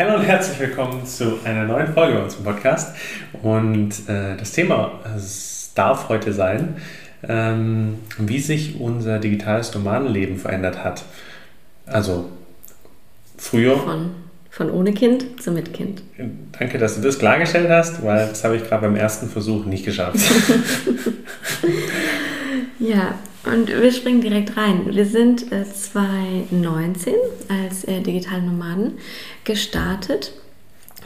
Hallo und herzlich willkommen zu einer neuen Folge bei uns im Podcast. Und äh, das Thema es darf heute sein, ähm, wie sich unser digitales Nomadenleben verändert hat. Also früher. Von, von ohne Kind zu mit Kind. Danke, dass du das klargestellt hast, weil das habe ich gerade beim ersten Versuch nicht geschafft. ja, und wir springen direkt rein. Wir sind äh, 2019 als äh, digitale Nomaden gestartet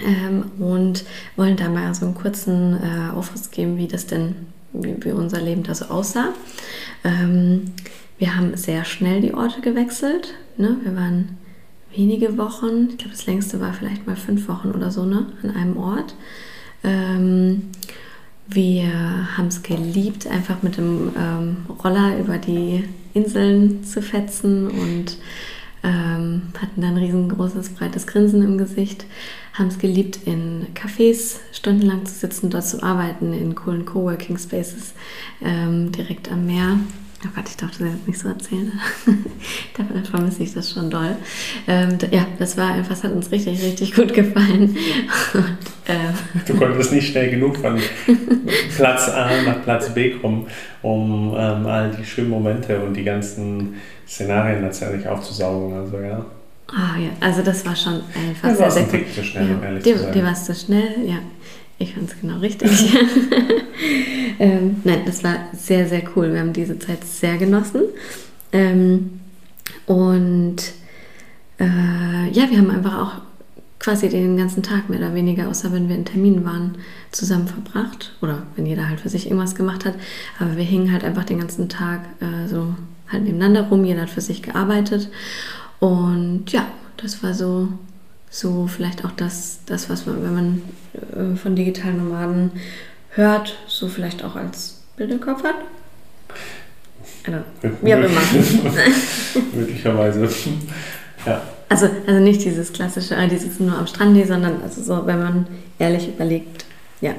ähm, und wollen da mal so einen kurzen äh, Aufriss geben, wie das denn, wie, wie unser Leben da so aussah. Ähm, wir haben sehr schnell die Orte gewechselt. Ne? Wir waren wenige Wochen, ich glaube das längste war vielleicht mal fünf Wochen oder so, ne? an einem Ort. Ähm, wir haben es geliebt, einfach mit dem ähm, Roller über die Inseln zu fetzen und ähm, hatten dann ein riesengroßes, breites Grinsen im Gesicht. Haben es geliebt, in Cafés stundenlang zu sitzen, dort zu arbeiten, in coolen Coworking Spaces ähm, direkt am Meer. Oh Gott, ich darf das jetzt nicht so erzählen. da vermisse ich das schon doll. Ähm, ja, das war einfach, das hat uns richtig, richtig gut gefallen. Und, ähm, du konntest nicht schnell genug von Platz A nach Platz B kommen, um ähm, all die schönen Momente und die ganzen Szenarien letztendlich aufzusaugen. Also ja. Ah ja, also das war schon einfach ja, sehr, sehr gut. Zu schnell, ja, um ehrlich dir, zu sein. dir war zu schnell, ja. Ich fand es genau richtig. ähm, nein, das war sehr, sehr cool. Wir haben diese Zeit sehr genossen. Ähm, und äh, ja, wir haben einfach auch quasi den ganzen Tag mehr oder weniger, außer wenn wir in Terminen waren, zusammen verbracht. Oder wenn jeder halt für sich irgendwas gemacht hat. Aber wir hingen halt einfach den ganzen Tag äh, so halt nebeneinander rum. Jeder hat für sich gearbeitet. Und ja, das war so so vielleicht auch das, das was man, wenn man äh, von digitalen Nomaden hört, so vielleicht auch als Bild im Kopf hat. Also, wie auch immer. Möglicherweise. Ja. Also, also nicht dieses klassische, ah, die sitzen nur am Strand, sondern also so, wenn man ehrlich überlegt, ja.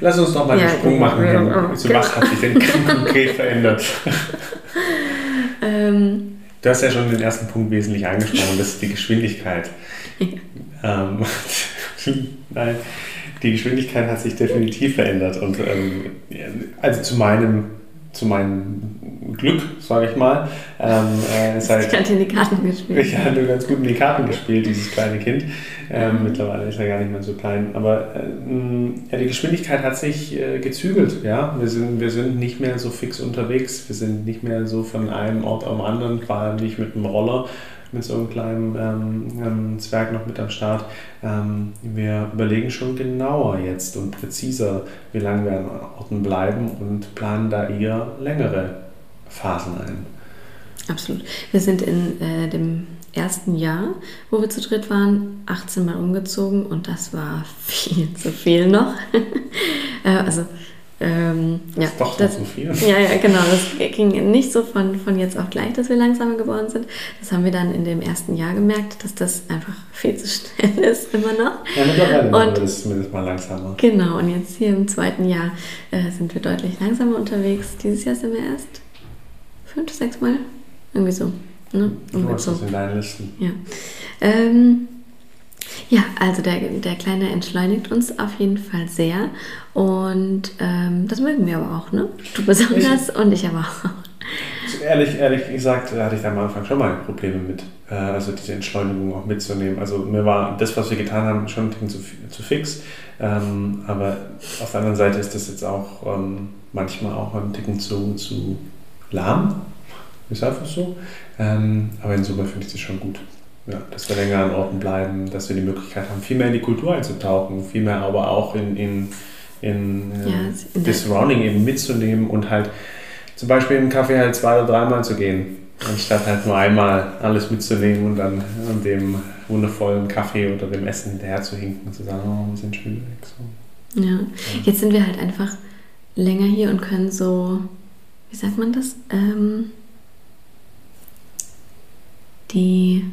Lass uns doch mal ja, den Sprung machen. Ja, so was hat sich denn konkret verändert? ähm, Du hast ja schon den ersten Punkt wesentlich angesprochen, das ist die Geschwindigkeit. ähm, nein, die Geschwindigkeit hat sich definitiv verändert. Und ähm, also zu meinem zu meinem Glück, sage ich mal. Ähm, äh, ist halt, ich hatte in die Karten gespielt. Ich hatte ganz gut in die Karten gespielt, dieses kleine Kind. Ähm, mittlerweile ist er gar nicht mehr so klein. Aber äh, ja, die Geschwindigkeit hat sich äh, gezügelt. Ja? Wir, sind, wir sind nicht mehr so fix unterwegs. Wir sind nicht mehr so von einem Ort am anderen, quasi nicht mit dem Roller, mit so einem kleinen ähm, ähm, Zwerg noch mit am Start. Ähm, wir überlegen schon genauer jetzt und präziser, wie lange wir an Orten bleiben und planen da eher längere Phasen ein. Absolut. Wir sind in äh, dem ersten Jahr, wo wir zu dritt waren, 18 Mal umgezogen und das war viel zu viel noch. äh, also ähm, das ja, ist doch das, so viel. Ja, ja, genau. Das ging nicht so von, von jetzt auf gleich, dass wir langsamer geworden sind. Das haben wir dann in dem ersten Jahr gemerkt, dass das einfach viel zu schnell ist, immer noch. Ja, mittlerweile und, ist es zumindest mal langsamer. Genau, und jetzt hier im zweiten Jahr äh, sind wir deutlich langsamer unterwegs. Dieses Jahr sind wir erst fünf, sechs Mal. Irgendwie so. Ne? Hast das in deinen Listen. Ja. Ähm, ja, also der, der Kleine entschleunigt uns auf jeden Fall sehr und ähm, das mögen wir aber auch, ne? Du besonders ich, und ich aber auch. Ehrlich, ehrlich gesagt hatte ich da am Anfang schon mal Probleme mit, äh, also diese Entschleunigung auch mitzunehmen. Also mir war das, was wir getan haben, schon ein bisschen zu, zu fix, ähm, aber auf der anderen Seite ist das jetzt auch ähm, manchmal auch ein Ticken zu, zu lahm, ist einfach so. Ähm, aber in Summe finde ich das schon gut. Ja, dass wir länger an Orten bleiben, dass wir die Möglichkeit haben, viel mehr in die Kultur einzutauchen, viel mehr aber auch in, in, in, äh, ja, das Surrounding eben mitzunehmen und halt zum Beispiel in den Kaffee halt zwei oder dreimal zu gehen, anstatt halt nur einmal alles mitzunehmen und dann an dem wundervollen Kaffee oder dem Essen hinterher zu hinken und zu sagen, oh, wir sind schon wieder weg. So. Ja. ja, jetzt sind wir halt einfach länger hier und können so, wie sagt man das? Ähm, die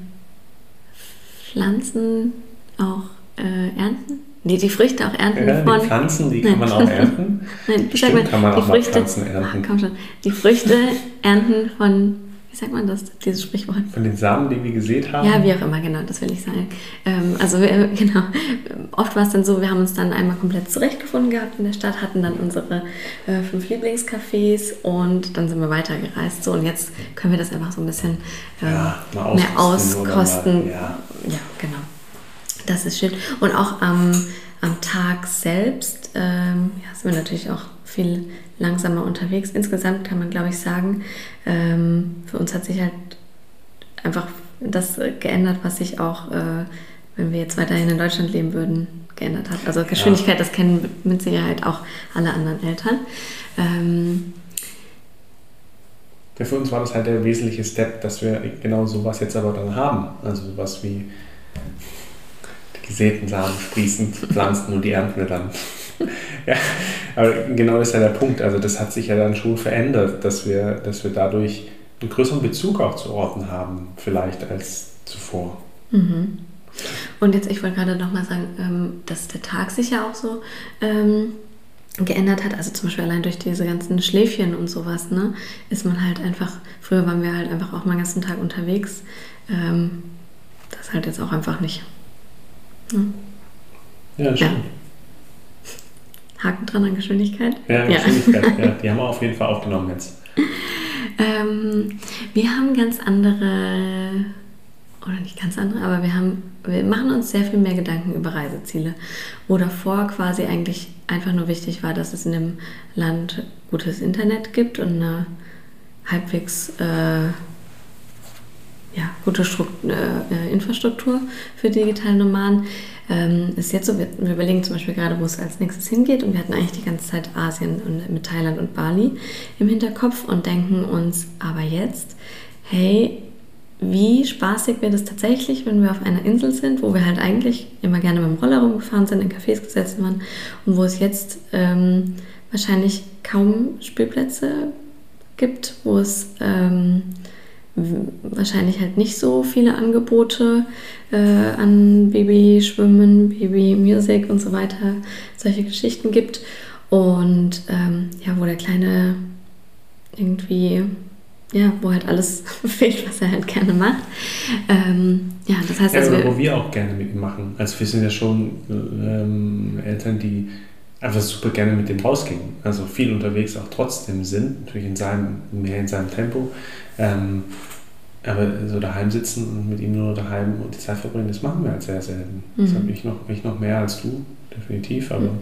Pflanzen auch äh, ernten? Nee, die Früchte auch ernten ja, von. Die Pflanzen, die kann man auch ernten. Nein, Bestimmt mal, kann man auch Früchte, Pflanzen ernten. Ach, komm schon. Die Früchte ernten von, wie sagt man das, dieses Sprichwort? Von den Samen, die wir gesät haben? Ja, wie auch immer, genau, das will ich sagen. Ähm, also wir, genau, oft war es dann so, wir haben uns dann einmal komplett zurechtgefunden gehabt in der Stadt, hatten dann unsere äh, fünf Lieblingscafés und dann sind wir weitergereist. So, und jetzt können wir das einfach so ein bisschen ähm, ja, mehr auskosten. Ja. ja, genau. Das ist schön. Und auch am, am Tag selbst ähm, ja, sind wir natürlich auch viel langsamer unterwegs. Insgesamt kann man, glaube ich, sagen, ähm, für uns hat sich halt einfach das geändert, was sich auch, äh, wenn wir jetzt weiterhin in Deutschland leben würden, geändert hat. Also Geschwindigkeit, ja. das kennen mit Sicherheit auch alle anderen Eltern. Ähm, ja, für uns war das halt der wesentliche Step, dass wir genau sowas jetzt aber dann haben. Also sowas wie gesäten Samen sprießen, pflanzen und die ernten dann. ja, aber genau ist ja der Punkt. Also das hat sich ja dann schon verändert, dass wir, dass wir dadurch einen größeren Bezug auch zu Orten haben, vielleicht als zuvor. Mhm. Und jetzt, ich wollte gerade nochmal sagen, ähm, dass der Tag sich ja auch so ähm, geändert hat. Also zum Beispiel allein durch diese ganzen Schläfchen und sowas, ne, ist man halt einfach, früher waren wir halt einfach auch mal den ganzen Tag unterwegs. Ähm, das halt jetzt auch einfach nicht. Ja, das stimmt. Ja. Haken dran an Geschwindigkeit? Ja, Geschwindigkeit, ja. Die haben wir auf jeden Fall aufgenommen jetzt. Ähm, wir haben ganz andere, oder nicht ganz andere, aber wir haben, wir machen uns sehr viel mehr Gedanken über Reiseziele. Wo davor quasi eigentlich einfach nur wichtig war, dass es in dem Land gutes Internet gibt und eine halbwegs äh, ja, gute Struktur, äh, Infrastruktur für digitale Nomaden. Ähm, ist jetzt so, wir, wir, überlegen zum Beispiel gerade, wo es als nächstes hingeht. Und wir hatten eigentlich die ganze Zeit Asien und mit Thailand und Bali im Hinterkopf und denken uns aber jetzt, hey, wie spaßig wird es tatsächlich, wenn wir auf einer Insel sind, wo wir halt eigentlich immer gerne mit dem Roller rumgefahren sind, in Cafés gesessen waren und wo es jetzt ähm, wahrscheinlich kaum Spielplätze gibt, wo es ähm, wahrscheinlich halt nicht so viele Angebote äh, an Babyschwimmen, Babymusik und so weiter, solche Geschichten gibt. Und ähm, ja, wo der Kleine irgendwie, ja, wo halt alles fehlt, was er halt gerne macht. Ähm, ja, das heißt, ja, also wir, wo wir auch gerne mit ihm machen. Also wir sind ja schon ähm, Eltern, die einfach super gerne mit dem rausgehen. Also viel unterwegs auch trotzdem sind, natürlich in seinem, mehr in seinem Tempo. Ähm, aber so daheim sitzen und mit ihm nur daheim und die Zeit verbringen, das machen wir halt sehr selten. Mhm. Das habe ich noch, ich noch mehr als du, definitiv. Aber mhm.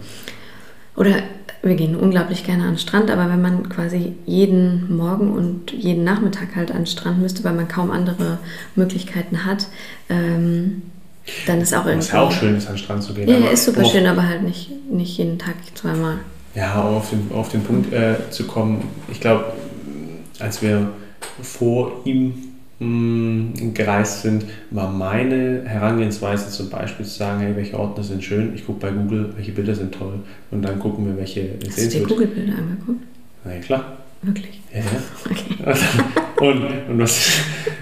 Oder wir gehen unglaublich gerne an den Strand, aber wenn man quasi jeden Morgen und jeden Nachmittag halt an den Strand müsste, weil man kaum andere Möglichkeiten hat, ähm, dann ist auch irgendwie. Was ja auch schön ist, an den Strand zu gehen. Ja, ja ist super schön, aber halt nicht, nicht jeden Tag zweimal. Ja, auf den, auf den Punkt äh, zu kommen, ich glaube, als wir vor ihm mh, gereist sind, war meine Herangehensweise zum Beispiel zu sagen, hey, welche Orte sind schön, ich gucke bei Google, welche Bilder sind toll und dann gucken wir, welche Hast du dir Google-Bilder angeguckt? Na ja, klar. Wirklich? Ja, ja. Okay. Und, und, was,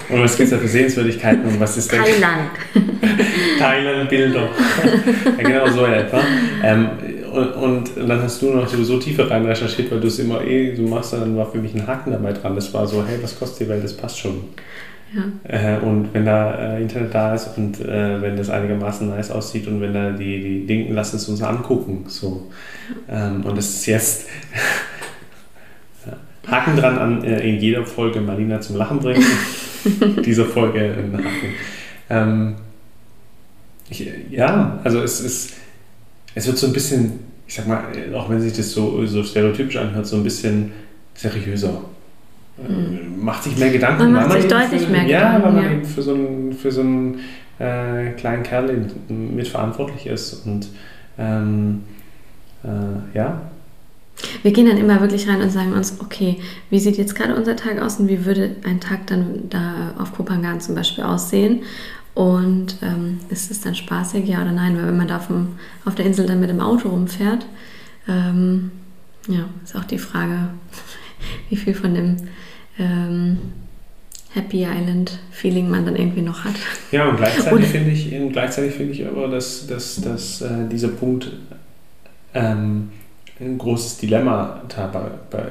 und was gibt es da für Sehenswürdigkeiten und was ist denn? Thailand. Thailand-Bilder. ja, genau so etwa. Ähm, und, und, dann hast du noch sowieso tiefer rein recherchiert, weil du es immer eh so machst, dann war für mich ein Haken dabei dran. Das war so, hey, was kostet die Welt, das passt schon. Ja. Äh, und wenn da äh, Internet da ist und äh, wenn das einigermaßen nice aussieht und wenn da die, die Dinge, lass es uns angucken. So. Ähm, und das ist jetzt Haken dran an äh, in jeder Folge Marina zum Lachen bringen. Diese Folge ein Haken. Ähm, ich, ja, also es ist es wird so ein bisschen, ich sag mal, auch wenn sich das so, so stereotypisch anhört, so ein bisschen seriöser. Mhm. Macht sich mehr Gedanken. Man macht sich deutlich für, mehr ja, Gedanken. weil man ja. eben für so einen, für so einen äh, kleinen Kerl mitverantwortlich ist. Und ähm, äh, ja. Wir gehen dann immer wirklich rein und sagen uns, okay, wie sieht jetzt gerade unser Tag aus und wie würde ein Tag dann da auf Kopangan zum Beispiel aussehen? Und ähm, ist es dann spaßig, ja oder nein? Weil wenn man da vom, auf der Insel dann mit dem Auto rumfährt, ähm, ja, ist auch die Frage, wie viel von dem ähm, Happy Island Feeling man dann irgendwie noch hat. Ja, und gleichzeitig finde ich, gleichzeitig finde ich aber, dass, dass, dass äh, dieser Punkt ähm, ein großes Dilemma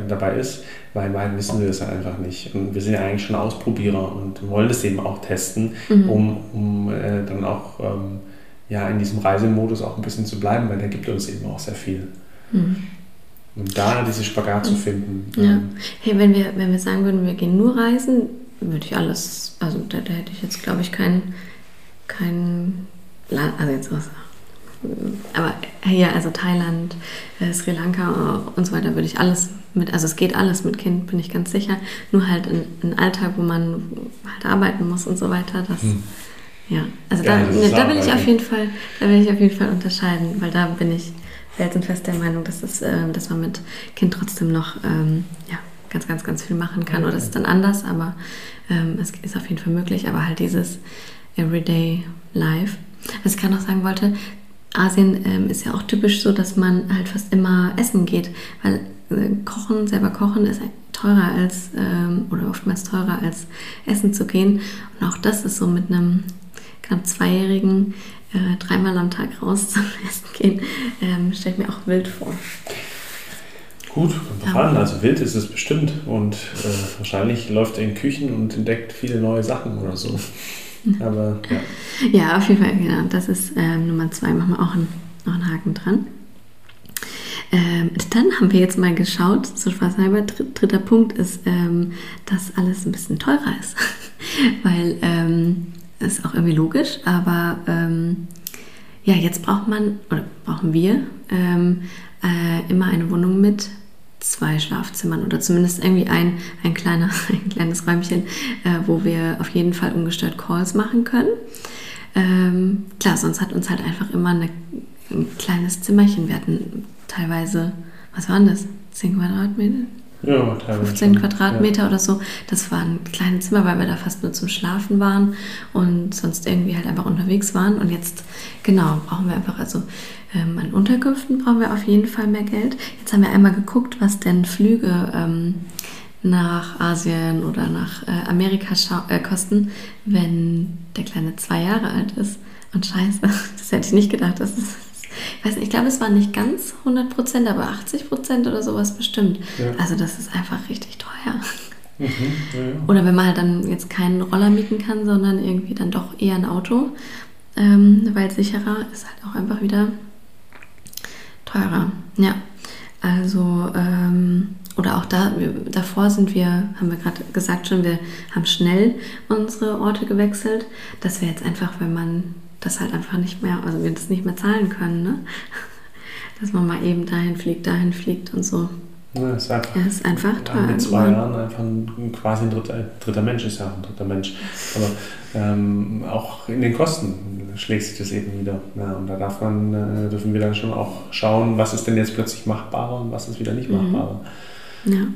dabei, ist, weil in beiden wissen wir das einfach nicht. Und wir sind ja eigentlich schon Ausprobierer und wollen das eben auch testen, mhm. um, um äh, dann auch ähm, ja, in diesem Reisemodus auch ein bisschen zu bleiben, weil der gibt uns eben auch sehr viel. Mhm. Und da diese Spagat zu finden. Ja. Ähm, hey, wenn wir, wenn wir sagen würden, wir gehen nur reisen, würde ich alles, also da, da hätte ich jetzt, glaube ich, kein, kein Land, also jetzt was aber hier, also Thailand, äh, Sri Lanka und so weiter, würde ich alles mit, also es geht alles mit Kind, bin ich ganz sicher. Nur halt ein Alltag, wo man halt arbeiten muss und so weiter, das, hm. ja. Also ja, da, ne, da will ich auf jeden Fall, da will ich auf jeden Fall unterscheiden, weil da bin ich felsenfest der Meinung, dass, es, äh, dass man mit Kind trotzdem noch, ähm, ja, ganz, ganz, ganz viel machen kann. Oder es ist dann anders, aber ähm, es ist auf jeden Fall möglich. Aber halt dieses Everyday Life. Was ich gerade noch sagen wollte, Asien ähm, ist ja auch typisch so, dass man halt fast immer essen geht, weil äh, Kochen, selber kochen ist teurer als, ähm, oder oftmals teurer als essen zu gehen. Und auch das ist so mit einem knapp Zweijährigen äh, dreimal am Tag raus zum Essen gehen, ähm, stelle ich mir auch wild vor. Gut, kommt drauf. Also wild ist es bestimmt und äh, wahrscheinlich läuft er in Küchen und entdeckt viele neue Sachen oder so. Aber ja. Ja, auf jeden Fall, genau. Das ist ähm, Nummer zwei, machen wir auch einen, noch einen Haken dran. Ähm, dann haben wir jetzt mal geschaut, so spaßhalber, dritter Punkt ist, ähm, dass alles ein bisschen teurer ist. Weil, ähm, ist auch irgendwie logisch, aber ähm, ja, jetzt braucht man, oder brauchen wir, ähm, äh, immer eine Wohnung mit zwei Schlafzimmern oder zumindest irgendwie ein, ein, kleiner, ein kleines Räumchen, äh, wo wir auf jeden Fall ungestört Calls machen können. Ähm, klar, sonst hat uns halt einfach immer eine, ein kleines Zimmerchen. Wir hatten teilweise, was waren das? 10 Quadratmeter? Ja, 15 Quadratmeter ja. oder so. Das war ein kleines Zimmer, weil wir da fast nur zum Schlafen waren und sonst irgendwie halt einfach unterwegs waren. Und jetzt, genau, brauchen wir einfach, also ähm, an Unterkünften brauchen wir auf jeden Fall mehr Geld. Jetzt haben wir einmal geguckt, was denn Flüge ähm, nach Asien oder nach äh, Amerika äh, kosten, wenn der Kleine zwei Jahre alt ist. Und scheiße, das hätte ich nicht gedacht. Das ist ich weiß nicht, ich glaube, es waren nicht ganz 100 Prozent, aber 80 Prozent oder sowas bestimmt. Ja. Also das ist einfach richtig teuer. Mhm, ja, ja. Oder wenn man halt dann jetzt keinen Roller mieten kann, sondern irgendwie dann doch eher ein Auto, ähm, weil sicherer ist halt auch einfach wieder teurer. Ja, also ähm, oder auch da, davor sind wir, haben wir gerade gesagt schon, wir haben schnell unsere Orte gewechselt. Das wäre jetzt einfach, wenn man das halt einfach nicht mehr, also wir das nicht mehr zahlen können, ne? Dass man mal eben dahin fliegt, dahin fliegt und so. Ja, ist einfach, ja, ist einfach teuer. In zwei Jahren einfach ein, quasi ein dritter, dritter Mensch ist ja auch ein dritter Mensch. Aber ähm, auch in den Kosten schlägt sich das eben wieder. Ja, und da darf man, äh, dürfen wir dann schon auch schauen, was ist denn jetzt plötzlich machbarer und was ist wieder nicht mhm. machbarer. Ja.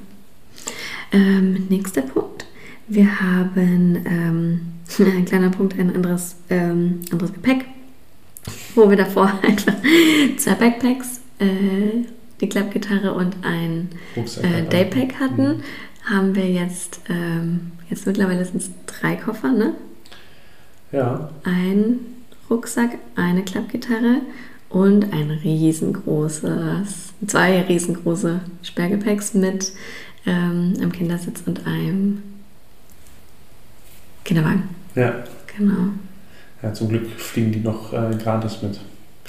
Ähm, nächster Punkt. Wir haben ähm, ein kleiner Punkt, ein anderes, ähm, anderes Gepäck, wo wir davor einfach zwei Backpacks, äh, die Klappgitarre und ein äh, Daypack hatten, mhm. haben wir jetzt, ähm, jetzt mittlerweile sind es drei Koffer, ne? Ja. Ein Rucksack, eine Klappgitarre und ein riesengroßes, zwei riesengroße Sperrgepäcks mit ähm, einem Kindersitz und einem Kinderwagen. Ja. Genau. Ja, zum Glück fliegen die noch äh, gratis mit,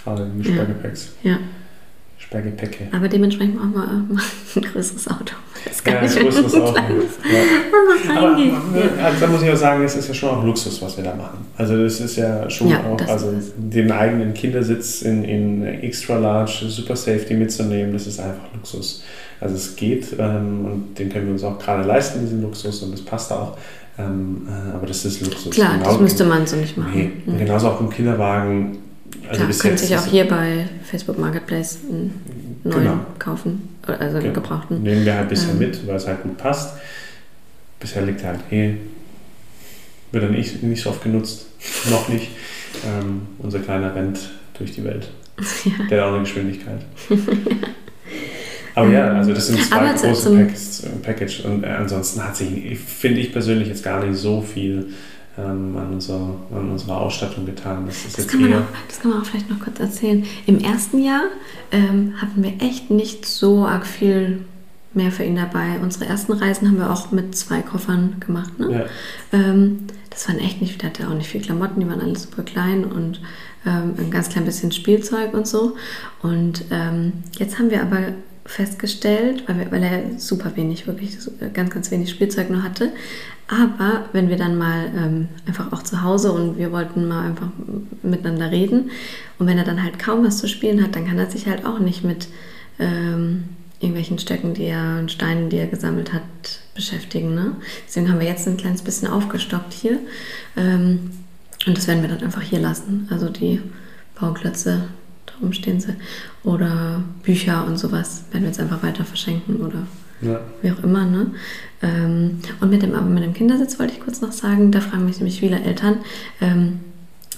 gerade die Sperrgepäcks. Ja. Sperrgepäcke. Aber dementsprechend brauchen wir auch ein größeres Auto. Das kann ja, ein größeres Auto. Ja. Aber also, da muss ich auch sagen, es ist ja schon auch Luxus, was wir da machen. Also es ist ja schon ja, auch, also den eigenen Kindersitz in, in extra large Super Safety mitzunehmen, das ist einfach Luxus. Also es geht ähm, und den können wir uns auch gerade leisten, diesen Luxus und das passt auch. Ähm, äh, aber das ist Luxus. Klar, genau, das müsste man so nicht machen. Nee. Mhm. Genauso auch im Kinderwagen. Also Klar, könnte sich auch hier bei Facebook Marketplace einen neuen genau. kaufen, also genau. gebrauchten. Nehmen wir halt bisschen ähm. mit, weil es halt gut passt. Bisher liegt er halt hier, wird dann nicht, nicht so oft genutzt, noch nicht. Ähm, unser kleiner rennt durch die Welt. Ja. Der hat auch eine Geschwindigkeit. Aber ja, also das sind zwei große Package, Package und äh, ansonsten hat sich, finde ich persönlich, jetzt gar nicht so viel ähm, an, unser, an unserer Ausstattung getan. Das, ist das, jetzt kann man auch, das kann man auch vielleicht noch kurz erzählen. Im ersten Jahr ähm, hatten wir echt nicht so arg viel mehr für ihn dabei. Unsere ersten Reisen haben wir auch mit zwei Koffern gemacht. Ne? Ja. Ähm, das waren echt nicht, der hatte auch nicht viel Klamotten, die waren alle super klein und ähm, ein ganz klein bisschen Spielzeug und so. Und ähm, jetzt haben wir aber festgestellt, weil, wir, weil er super wenig, wirklich ganz, ganz wenig Spielzeug nur hatte. Aber wenn wir dann mal ähm, einfach auch zu Hause und wir wollten mal einfach miteinander reden und wenn er dann halt kaum was zu spielen hat, dann kann er sich halt auch nicht mit ähm, irgendwelchen Stöcken, die er und Steinen, die er gesammelt hat, beschäftigen. Ne? Deswegen haben wir jetzt ein kleines bisschen aufgestockt hier. Ähm, und das werden wir dann einfach hier lassen. Also die Bauklötze, darum stehen sie. Oder Bücher und sowas werden wir jetzt einfach weiter verschenken oder ja. wie auch immer. Ne? Ähm, und mit dem, aber mit dem Kindersitz wollte ich kurz noch sagen, da fragen mich nämlich viele Eltern, ähm,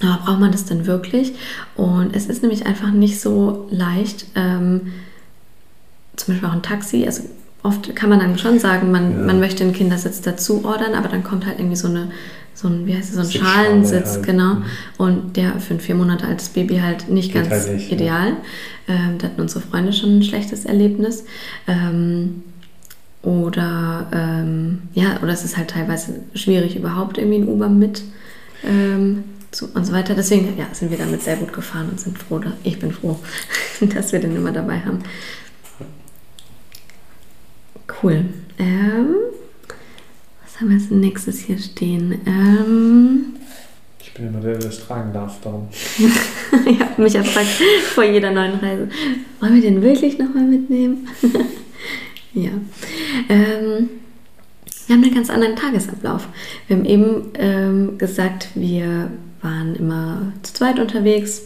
aber braucht man das denn wirklich? Und es ist nämlich einfach nicht so leicht, ähm, zum Beispiel auch ein Taxi, also oft kann man dann schon sagen, man, ja. man möchte einen Kindersitz dazu ordern, aber dann kommt halt irgendwie so eine so ein, wie heißt es, so ein Schalensitz, halt. genau. Mhm. Und der für ein vier Monate altes Baby halt nicht Geht ganz halt nicht, ideal. Ja. Ähm, da hatten unsere Freunde schon ein schlechtes Erlebnis. Ähm, oder ähm, ja, oder es ist halt teilweise schwierig, überhaupt irgendwie ein Uber mit ähm, zu, und so weiter. Deswegen ja, sind wir damit sehr gut gefahren und sind froh, dass, ich bin froh, dass wir den immer dabei haben. Cool. Ähm, was haben wir als nächstes hier stehen? Ähm, ich bin immer der, der es tragen darf, darum. ich habe mich erfragt vor jeder neuen Reise. Wollen wir den wirklich nochmal mitnehmen? ja. Ähm, wir haben einen ganz anderen Tagesablauf. Wir haben eben ähm, gesagt, wir waren immer zu zweit unterwegs.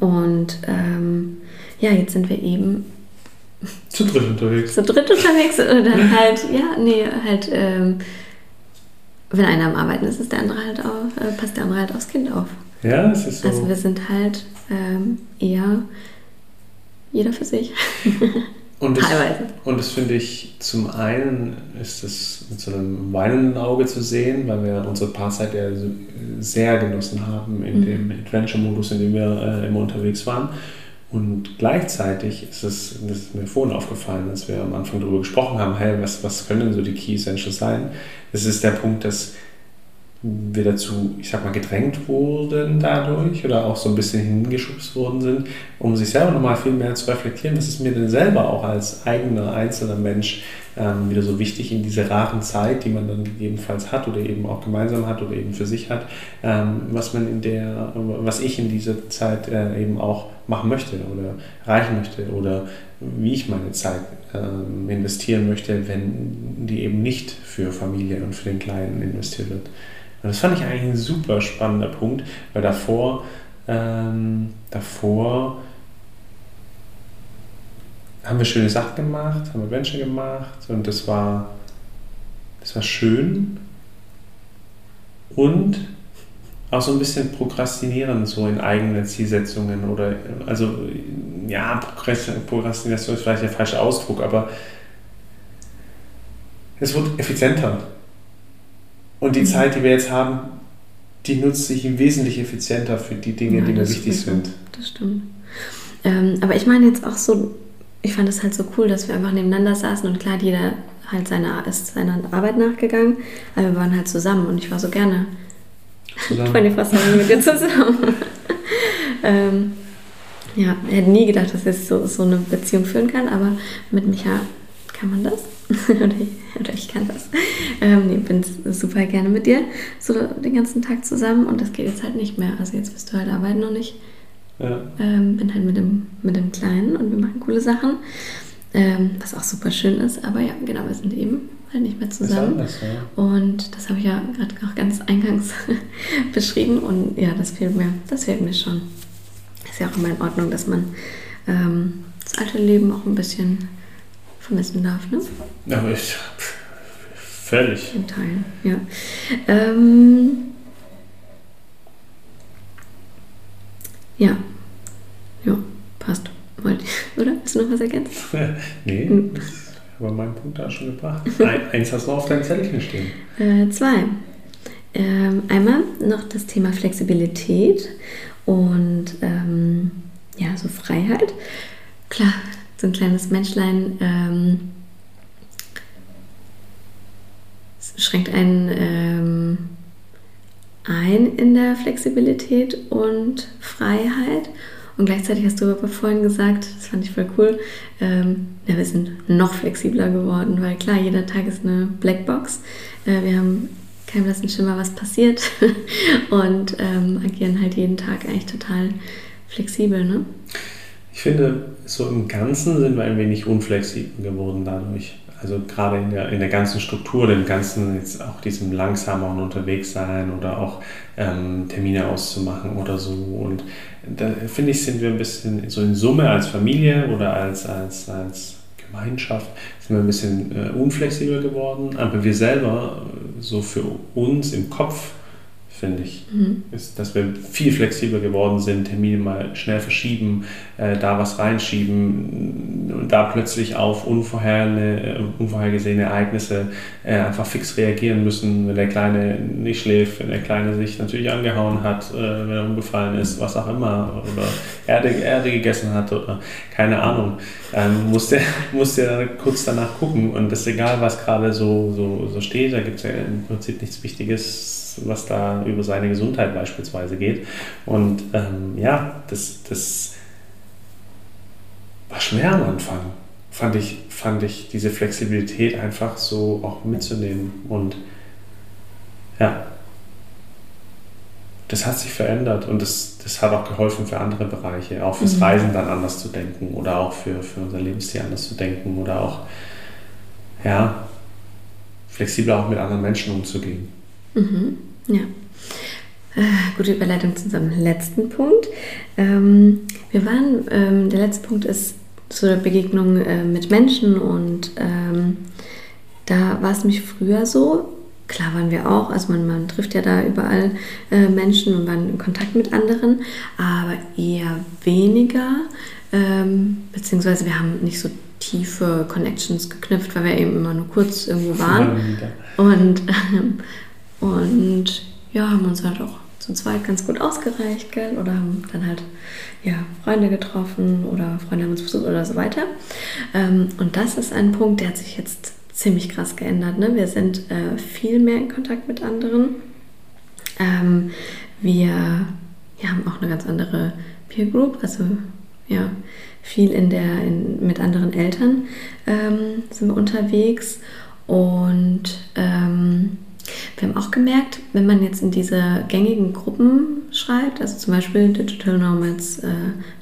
Und ähm, ja, jetzt sind wir eben zu dritt unterwegs. Zu dritt unterwegs und dann halt, ja, nee, halt, ähm, wenn einer am Arbeiten ist, ist der andere halt auch, äh, passt der andere halt aufs Kind auf. Ja, es ist so. Also wir sind halt ähm, eher jeder für sich. Und das, Teilweise. Und das finde ich, zum einen ist es mit so einem weinenden Auge zu sehen, weil wir unsere Paarzeit ja sehr genossen haben in mhm. dem Adventure-Modus, in dem wir äh, immer unterwegs waren. Und gleichzeitig ist es, das ist mir vorhin aufgefallen, als wir am Anfang darüber gesprochen haben, hey, was, was können so die Key Essentials sein? Das ist der Punkt, dass wir dazu, ich sag mal, gedrängt wurden dadurch oder auch so ein bisschen hingeschubst worden sind, um sich selber nochmal viel mehr zu reflektieren, was ist mir denn selber auch als eigener, einzelner Mensch ähm, wieder so wichtig in dieser raren Zeit, die man dann gegebenenfalls hat oder eben auch gemeinsam hat oder eben für sich hat, ähm, was man in der, was ich in dieser Zeit äh, eben auch machen möchte oder erreichen möchte oder wie ich meine Zeit ähm, investieren möchte, wenn die eben nicht für Familie und für den Kleinen investiert wird. Und das fand ich eigentlich ein super spannender Punkt, weil davor, ähm, davor haben wir schöne Sachen gemacht, haben Adventure gemacht und das war, das war schön und auch so ein bisschen prokrastinieren so in eigenen Zielsetzungen oder also ja Prokrastination ist vielleicht der falsche Ausdruck, aber es wird effizienter und die mhm. Zeit, die wir jetzt haben, die nutzt sich im Wesentlichen effizienter für die Dinge, ja, die mir wichtig sind. Das stimmt. Ähm, aber ich meine jetzt auch so, ich fand es halt so cool, dass wir einfach nebeneinander saßen und klar, jeder halt seiner, ist seiner Arbeit nachgegangen, aber wir waren halt zusammen und ich war so gerne zusammen. 24 mit dir zusammen. ähm, ja, ich hätte nie gedacht, dass ich so, so eine Beziehung führen kann, aber mit Micha kann man das. oder, ich, oder, ich, kann das. Ähm, nee, bin super gerne mit dir so den ganzen Tag zusammen und das geht jetzt halt nicht mehr. Also jetzt bist du halt arbeiten noch nicht. Ja. Ähm, bin halt mit dem, mit dem Kleinen und wir machen coole Sachen. Ähm, was auch super schön ist, aber ja, genau, wir sind eben halt nicht mehr zusammen. Anders, ja. Und das habe ich ja gerade auch ganz eingangs beschrieben und ja, das fehlt mir, das fehlt mir schon. Ist ja auch immer in Ordnung, dass man ähm, das alte Leben auch ein bisschen vermissen darf, ne? Aber ich. Völlig. In Teilen, ja. Ähm, ja. Ja, passt. Oder? Willst du noch was ergänzen? nee, hm. aber meinen Punkt da schon gebracht. Ein, eins hast du auf deinem Zettelchen stehen. Äh, zwei. Ähm, einmal noch das Thema Flexibilität und ähm, ja, so Freiheit. Klar, so ein kleines Menschlein ähm, schränkt einen ähm, ein in der Flexibilität und Freiheit. Und gleichzeitig hast du aber vorhin gesagt, das fand ich voll cool, ähm, ja, wir sind noch flexibler geworden, weil klar, jeder Tag ist eine Blackbox. Äh, wir haben kein blassen Schimmer, was passiert und ähm, agieren halt jeden Tag eigentlich total flexibel. Ne? Ich finde, so im Ganzen sind wir ein wenig unflexibel geworden dadurch. Also gerade in der, in der ganzen Struktur, dem ganzen, jetzt auch diesem langsameren Unterwegssein oder auch ähm, Termine auszumachen oder so. Und da finde ich, sind wir ein bisschen so in Summe als Familie oder als, als, als Gemeinschaft sind wir ein bisschen äh, unflexibel geworden. Aber wir selber, so für uns im Kopf, finde ich. Mhm. Ist, dass wir viel flexibler geworden sind, Termine mal schnell verschieben, äh, da was reinschieben und da plötzlich auf unvorher, unvorhergesehene Ereignisse äh, einfach fix reagieren müssen, wenn der Kleine nicht schläft, wenn der Kleine sich natürlich angehauen hat, äh, wenn er umgefallen ist, was auch immer, oder Erde, Erde gegessen hat oder keine Ahnung. Ähm, musste, musste kurz danach gucken und es ist egal, was gerade so, so, so steht, da gibt es ja im Prinzip nichts Wichtiges was da über seine Gesundheit beispielsweise geht. Und ähm, ja, das, das war schwer am Anfang, fand ich, fand ich diese Flexibilität einfach so auch mitzunehmen. Und ja, das hat sich verändert und das, das hat auch geholfen für andere Bereiche, auch fürs mhm. Reisen dann anders zu denken oder auch für, für unser Lebensstil anders zu denken oder auch, ja, flexibler auch mit anderen Menschen umzugehen. Mhm. Ja. Äh, gute Überleitung zu unserem letzten Punkt. Ähm, wir waren, ähm, der letzte Punkt ist zur Begegnung äh, mit Menschen und ähm, da war es mich früher so, klar waren wir auch, also man, man trifft ja da überall äh, Menschen und waren in Kontakt mit anderen, aber eher weniger, beziehungsweise wir haben nicht so tiefe Connections geknüpft, weil wir eben immer nur kurz irgendwo waren. Und und ja, haben uns halt auch zu zweit ganz gut ausgereicht, gell? Oder haben dann halt ja, Freunde getroffen oder Freunde haben uns besucht oder so weiter. Ähm, und das ist ein Punkt, der hat sich jetzt ziemlich krass geändert. Ne? Wir sind äh, viel mehr in Kontakt mit anderen. Ähm, wir ja, haben auch eine ganz andere Peer Group, also ja, viel in der, in, mit anderen Eltern ähm, sind wir unterwegs und ähm, wir haben auch gemerkt, wenn man jetzt in diese gängigen Gruppen schreibt, also zum Beispiel Digital Nomads äh,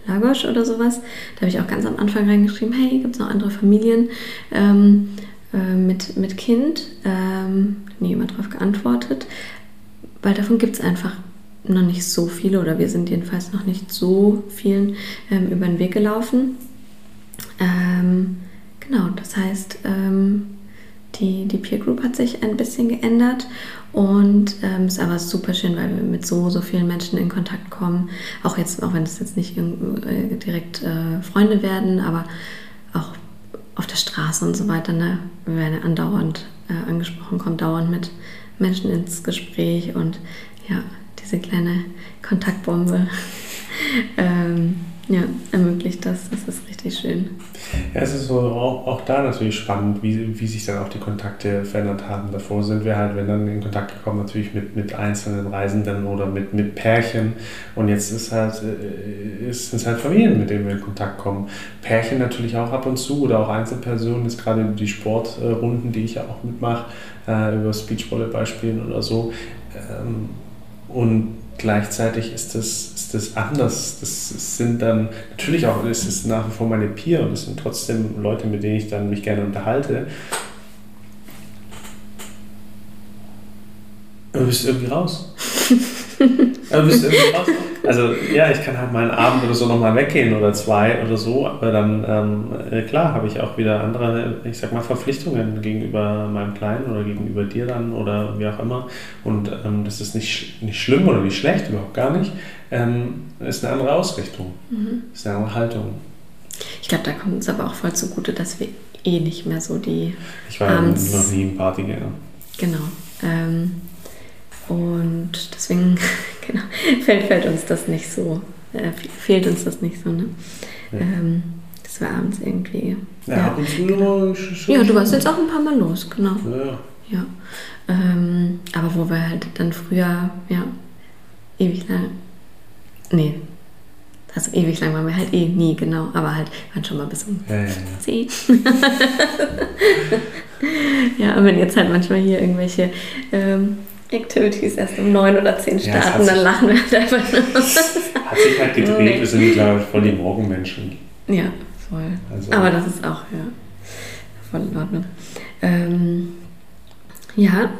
Lagos oder sowas, da habe ich auch ganz am Anfang reingeschrieben, hey, gibt es noch andere Familien ähm, äh, mit, mit Kind? Ähm, nie jemand darauf geantwortet, weil davon gibt es einfach noch nicht so viele oder wir sind jedenfalls noch nicht so vielen ähm, über den Weg gelaufen. Ähm, genau, das heißt, ähm, die, die Peer Group hat sich ein bisschen geändert und ähm, ist aber super schön, weil wir mit so, so vielen Menschen in Kontakt kommen. Auch jetzt, auch wenn es jetzt nicht äh, direkt äh, Freunde werden, aber auch auf der Straße und so weiter. Ne? Wir werden andauernd äh, angesprochen, kommen dauernd mit Menschen ins Gespräch und ja, diese kleine Kontaktbombe. ähm, ja, ermöglicht das. Das ist richtig schön. Ja, es ist so auch, auch da natürlich spannend, wie, wie sich dann auch die Kontakte verändert haben. Davor sind wir halt, wenn dann in Kontakt gekommen, natürlich mit, mit einzelnen Reisenden oder mit, mit Pärchen. Und jetzt ist halt, äh, ist, sind es halt Familien, mit denen wir in Kontakt kommen. Pärchen natürlich auch ab und zu oder auch Einzelpersonen, ist gerade die Sportrunden, die ich ja auch mitmache, äh, über Speechvolleyball spielen oder so. Ähm, und gleichzeitig ist das, ist das anders. Das sind dann, natürlich auch, es ist nach wie vor meine Peer und es sind trotzdem Leute, mit denen ich dann mich gerne unterhalte. Aber du bist irgendwie raus. aber bist irgendwie raus. Also ja, ich kann halt mal einen Abend oder so nochmal weggehen oder zwei oder so, aber dann, ähm, äh, klar, habe ich auch wieder andere, ich sag mal, Verpflichtungen gegenüber meinem Kleinen oder gegenüber dir dann oder wie auch immer. Und ähm, das ist nicht, nicht schlimm oder nicht schlecht, überhaupt gar nicht. Ähm, ist eine andere Ausrichtung, mhm. ist eine andere Haltung. Ich glaube, da kommt uns aber auch voll zugute, dass wir eh nicht mehr so die. Ich war abends, noch nie im Partygänger. Genau. Ähm, Und deswegen genau, fällt, fällt uns das nicht so, äh, fehlt uns das nicht so. Ne? Ja. Ähm, dass wir abends irgendwie. Ja, Ja, schon- ja, du warst jetzt auch ein paar Mal los, genau. Ja, Ja. Ähm, aber wo wir halt dann früher, ja, ewig lang. Nee. Also ewig lang waren wir halt eh nie, genau. Aber halt, waren schon mal bis um ja. 10. ja, und wenn jetzt halt manchmal hier irgendwelche ähm, Activities erst um 9 oder 10 Ja, es hat starten, dann sich- lachen wir halt einfach nur. Hat sich halt gedreht, Nee. wir sind mittlerweile voll die Morgenmenschen. ja, voll. Also, Aber das ist auch, ja, voll in Ordnung. Ähm, ja,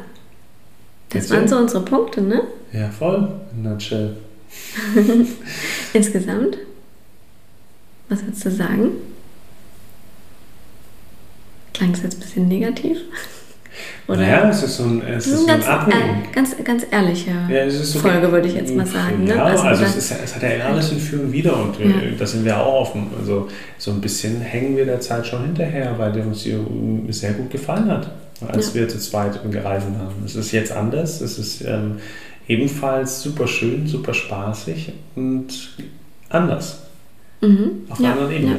das waren so? unsere Punkte, ne? ja, voll. In nutshell. Insgesamt? Was würdest du sagen? Klang es jetzt ein bisschen negativ? Oder? Naja, es ist so ein, es ist so ein ganz, Abwägen. äh, ganz, ganz ehrliche Ja, es ist so Folge, würde ich jetzt mal sagen. Ne? Ja, also, da- es, ist, es hat ja alles in Für und Wider und äh, Ja. da sind wir auch offen. Also so ein bisschen hängen wir der Zeit schon hinterher, weil der uns hier ähm, sehr gut gefallen hat, als Ja. wir zu zweit gereist haben. Es ist jetzt anders, es ist ähm, ebenfalls super schön, super spaßig und anders. mhm. Auf einer anderen Ebene.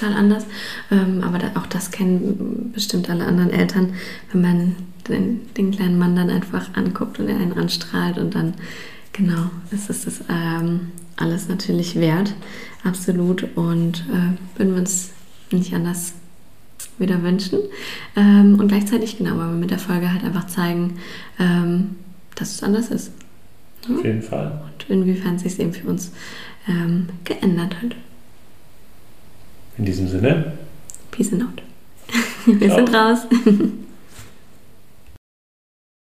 Total anders. Ähm, aber da, auch das kennen bestimmt alle anderen Eltern, wenn man den, den kleinen Mann dann einfach anguckt und er einen anstrahlt und dann, genau, ist es das ähm, alles natürlich wert. Absolut. Und äh, würden wir uns nicht anders wieder wünschen. Ähm, und gleichzeitig, genau, weil wir mit der Folge halt einfach zeigen, ähm, dass es anders ist. Auf jeden Fall. Und inwiefern sich es eben für uns ähm, geändert hat. In diesem Sinne. Peace and out. Wir Ciao. sind raus.